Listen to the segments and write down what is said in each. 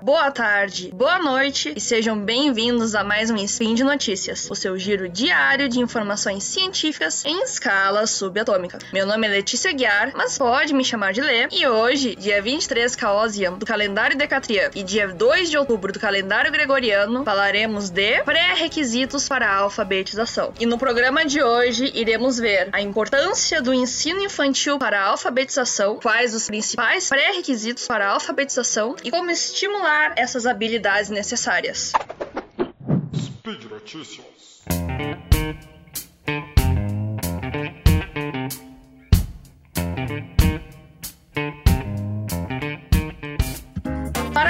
boa tarde, boa noite e sejam bem-vindos a mais um Spin de Notícias, o seu giro diário de informações científicas em escala subatômica. Meu nome é Letícia Guiar, mas pode me chamar de Lê, e hoje, dia 23 Caosian do calendário Decatrian e dia 2 de outubro do calendário Gregoriano, falaremos de pré-requisitos para a alfabetização. E no programa de hoje iremos ver a importância do ensino infantil para a alfabetização, quais os principais pré-requisitos para a alfabetização e como estimular essas habilidades necessárias. Speed Notícias.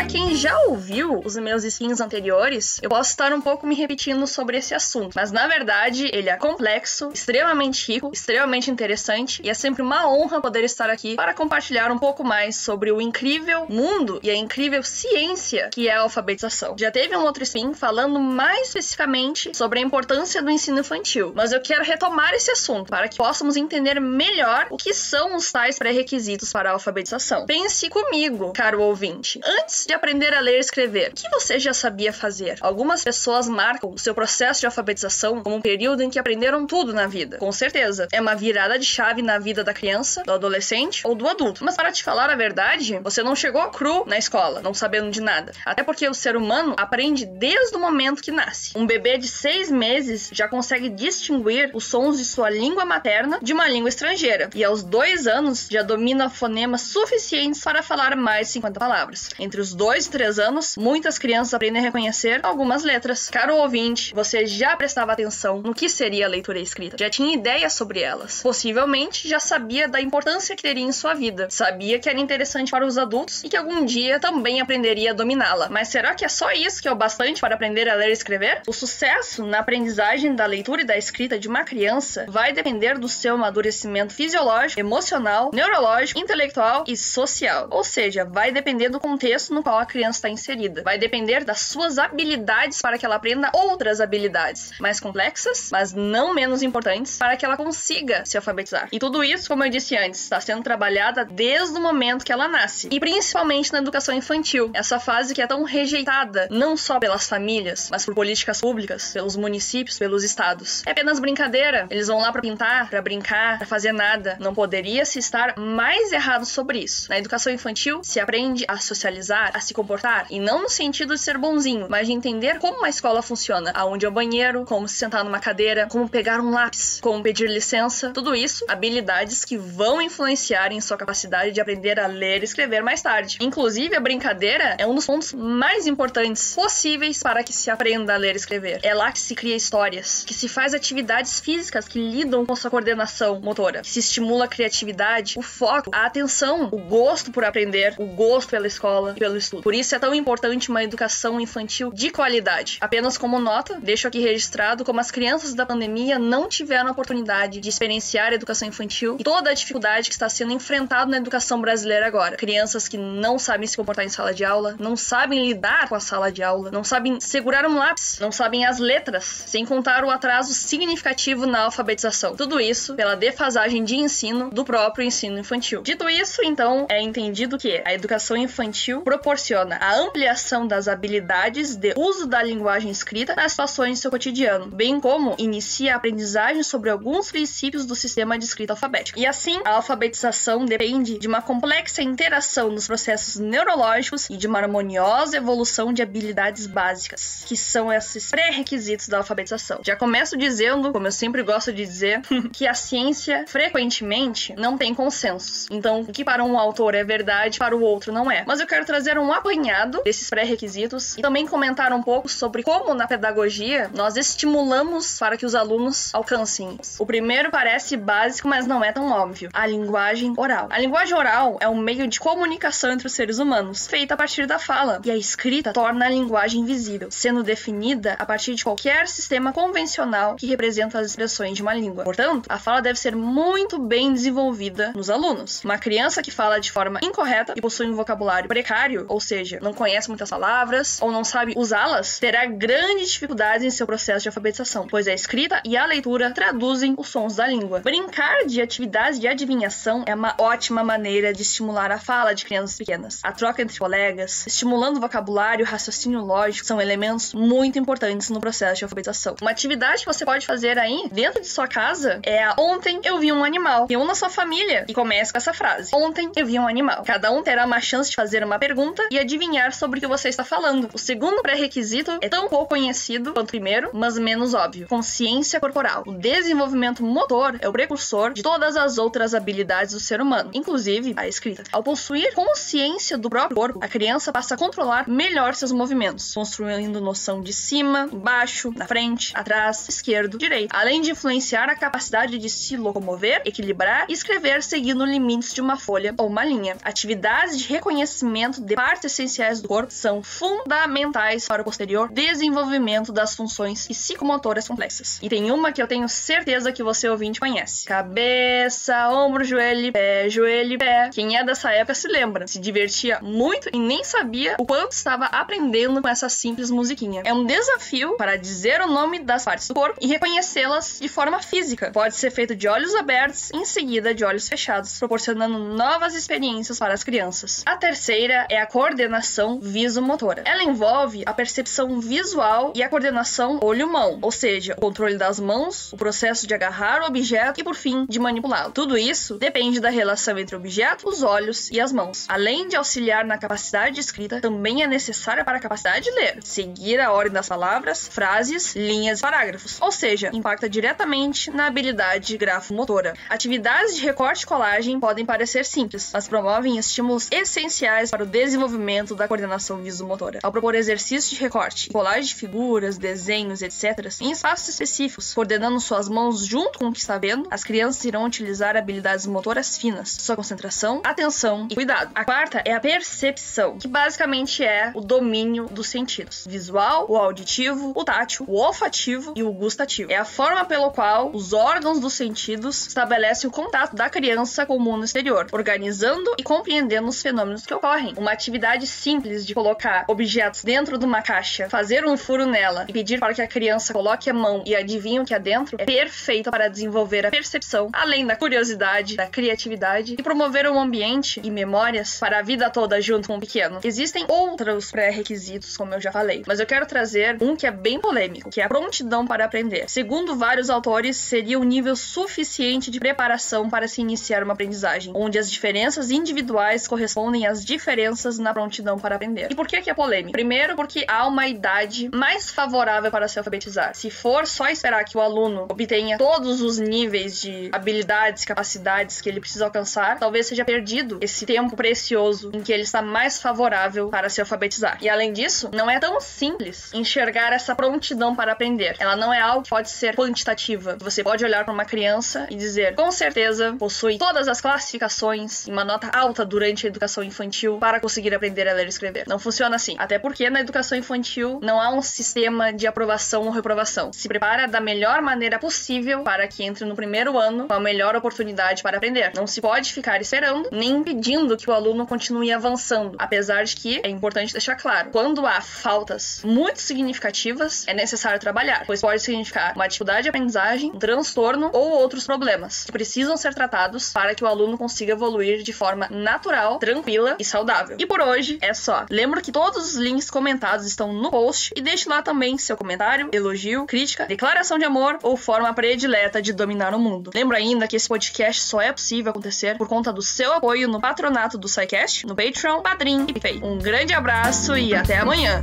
Para quem já ouviu os meus skins anteriores, eu posso estar um pouco me repetindo sobre esse assunto, mas na verdade ele é complexo, extremamente rico, extremamente interessante e é sempre uma honra poder estar aqui para compartilhar um pouco mais sobre o incrível mundo e a incrível ciência que é a alfabetização. Já teve um outro spin falando mais especificamente sobre a importância do ensino infantil, mas eu quero retomar esse assunto para que possamos entender melhor o que são os tais pré-requisitos para a alfabetização. Pense comigo, caro ouvinte. Antes de aprender a ler e escrever, o que você já sabia fazer? Algumas pessoas marcam o seu processo de alfabetização como um período em que aprenderam tudo na vida. Com certeza, é uma virada de chave na vida da criança, do adolescente ou do adulto. Mas para te falar a verdade, você não chegou cru na escola, não sabendo de nada. Até porque o ser humano aprende desde o momento que nasce. Um bebê de seis meses já consegue distinguir os sons de sua língua materna de uma língua estrangeira. E aos dois anos já domina fonemas suficientes para falar mais de 50 palavras. Entre os dois três anos, muitas crianças aprendem a reconhecer algumas letras. Caro ouvinte, você já prestava atenção no que seria a leitura escrita? Já tinha ideia sobre elas? Possivelmente já sabia da importância que teria em sua vida. Sabia que era interessante para os adultos e que algum dia também aprenderia a dominá-la. Mas será que é só isso que é o bastante para aprender a ler e escrever? O sucesso na aprendizagem da leitura e da escrita de uma criança vai depender do seu amadurecimento fisiológico, emocional, neurológico, intelectual e social. Ou seja, vai depender do contexto no qual a criança está inserida. Vai depender das suas habilidades para que ela aprenda outras habilidades mais complexas, mas não menos importantes, para que ela consiga se alfabetizar. E tudo isso, como eu disse antes, está sendo trabalhada desde o momento que ela nasce. E principalmente na educação infantil, essa fase que é tão rejeitada não só pelas famílias, mas por políticas públicas, pelos municípios, pelos estados. É apenas brincadeira. Eles vão lá para pintar, para brincar, para fazer nada. Não poderia se estar mais errado sobre isso. Na educação infantil se aprende a socializar a se comportar, e não no sentido de ser bonzinho, mas de entender como uma escola funciona, aonde é o banheiro, como se sentar numa cadeira, como pegar um lápis, como pedir licença, tudo isso, habilidades que vão influenciar em sua capacidade de aprender a ler e escrever mais tarde. Inclusive, a brincadeira é um dos pontos mais importantes possíveis para que se aprenda a ler e escrever. É lá que se cria histórias, que se faz atividades físicas que lidam com sua coordenação motora, que se estimula a criatividade, o foco, a atenção, o gosto por aprender, o gosto pela escola e pelo estudo. Por isso é tão importante uma educação infantil de qualidade. Apenas como nota, deixo aqui registrado como as crianças da pandemia não tiveram a oportunidade de experienciar a educação infantil e toda a dificuldade que está sendo enfrentada na educação brasileira agora. Crianças que não sabem se comportar em sala de aula, não sabem lidar com a sala de aula, não sabem segurar um lápis, não sabem as letras, sem contar o atraso significativo na alfabetização. Tudo isso pela defasagem de ensino do próprio ensino infantil. Dito isso, então, é entendido que a educação infantil proporciona a ampliação das habilidades de uso da linguagem escrita nas situações do seu cotidiano, bem como inicia a aprendizagem sobre alguns princípios do sistema de escrita alfabética. E assim, a alfabetização depende de uma complexa interação nos processos neurológicos e de uma harmoniosa evolução de habilidades básicas, que são esses pré-requisitos da alfabetização. Já começo dizendo, como eu sempre gosto de dizer, que a ciência frequentemente não tem consensos. Então, o que para um autor é verdade, para o outro não é. Mas eu quero trazer um apanhado desses pré-requisitos e também comentar um pouco sobre como na pedagogia nós estimulamos para que os alunos alcancem. O primeiro parece básico, mas não é tão óbvio: a linguagem oral. A linguagem oral é um meio de comunicação entre os seres humanos, feita a partir da fala, e a escrita torna a linguagem visível, sendo definida a partir de qualquer sistema convencional que representa as expressões de uma língua. Portanto, a fala deve ser muito bem desenvolvida nos alunos. Uma criança que fala de forma incorreta e possui um vocabulário precário, ou seja, não conhece muitas palavras ou não sabe usá-las, terá grandes dificuldades em seu processo de alfabetização, pois a escrita e a leitura traduzem os sons da língua. Brincar de atividades de adivinhação é uma ótima maneira de estimular a fala de crianças pequenas. A troca entre colegas, estimulando o vocabulário o raciocínio lógico, são elementos muito importantes no processo de alfabetização. Uma atividade que você pode fazer aí, dentro de sua casa, é a Ontem eu vi um animal. Reúna sua família e comece com essa frase. Ontem eu vi um animal. Cada um terá uma chance de fazer uma pergunta e adivinhar sobre o que você está falando. O segundo pré-requisito é tão pouco conhecido quanto o primeiro, mas menos óbvio. Consciência corporal. O desenvolvimento motor é o precursor de todas as outras habilidades do ser humano, inclusive a escrita. Ao possuir consciência do próprio corpo, a criança passa a controlar melhor seus movimentos, construindo noção de cima, embaixo, na frente, atrás, esquerdo, direito, além de influenciar a capacidade de se locomover, equilibrar e escrever seguindo limites de uma folha ou uma linha. Atividades de reconhecimento de partes essenciais do corpo são fundamentais para o posterior desenvolvimento das funções psicomotoras complexas. E tem uma que eu tenho certeza que você ouvinte conhece: cabeça, ombro, joelho, pé, joelho, pé. Quem é dessa época se lembra, se divertia muito e nem sabia o quanto estava aprendendo com essa simples musiquinha. É um desafio para dizer o nome das partes do corpo e reconhecê-las de forma física. Pode ser feito de olhos abertos, em seguida de olhos fechados, proporcionando novas experiências para as crianças. A terceira é a coordenação visomotora. Ela envolve a percepção visual e a coordenação olho-mão, ou seja, o controle das mãos, o processo de agarrar o objeto e, por fim, de manipulá-lo. Tudo isso depende da relação entre o objeto, os olhos e as mãos. Além de auxiliar na capacidade de escrita, também é necessária para a capacidade de ler, seguir a ordem das palavras, frases, linhas e parágrafos, ou seja, impacta diretamente na habilidade grafomotora. Atividades de recorte e colagem podem parecer simples, mas promovem estímulos essenciais para o desenvolvimento da coordenação visomotora. Ao propor exercícios de recorte, colagem de figuras, desenhos, etc., em espaços específicos, coordenando suas mãos junto com o que está vendo, as crianças irão utilizar habilidades motoras finas, sua concentração, atenção e cuidado. A quarta é a percepção, que basicamente é o domínio dos sentidos: visual, o auditivo, o tátil, o olfativo e o gustativo. É a forma pelo qual os órgãos dos sentidos estabelecem o contato da criança com o mundo exterior, organizando e compreendendo os fenômenos que ocorrem. Uma atividade simples de colocar objetos dentro de uma caixa, fazer um furo nela e pedir para que a criança coloque a mão e adivinhe o que há dentro é perfeita para desenvolver a percepção, além da curiosidade, da criatividade e promover um ambiente e memórias para a vida toda junto com o pequeno. Existem outros pré-requisitos, como eu já falei, mas eu quero trazer um que é bem polêmico, que é a prontidão para aprender. Segundo vários autores, seria o nível suficiente de preparação para se iniciar uma aprendizagem, onde as diferenças individuais correspondem às diferenças na prontidão para aprender. E por que que é polêmico? Primeiro, porque há uma idade mais favorável para se alfabetizar. Se for só esperar que o aluno obtenha todos os níveis de habilidades, capacidades que ele precisa alcançar, talvez seja perdido esse tempo precioso em que ele está mais favorável para se alfabetizar. E além disso, não é tão simples enxergar essa prontidão para aprender. Ela não é algo que pode ser quantitativa. Você pode olhar para uma criança e dizer, com certeza, possui todas as classificações e uma nota alta durante a educação infantil para conseguir aprender a ler e escrever. Não funciona assim. Até porque na educação infantil não há um sistema de aprovação ou reprovação. Se prepara da melhor maneira possível para que entre no primeiro ano com a melhor oportunidade para aprender. Não se pode ficar esperando nem impedindo que o aluno continue avançando. Apesar de que é importante deixar claro, quando há faltas muito significativas, é necessário trabalhar, pois pode significar uma dificuldade de aprendizagem, um transtorno ou outros problemas que precisam ser tratados para que o aluno consiga evoluir de forma natural, tranquila e saudável. E por hoje é só. Lembro que todos os links comentados estão no post e deixe lá também seu comentário, elogio, crítica, declaração de amor ou forma predileta de dominar o mundo. Lembro ainda que esse podcast só é possível acontecer por conta do seu apoio no patronato do SciCast, no Patreon, Padrim e PayPay. Um grande abraço e até amanhã!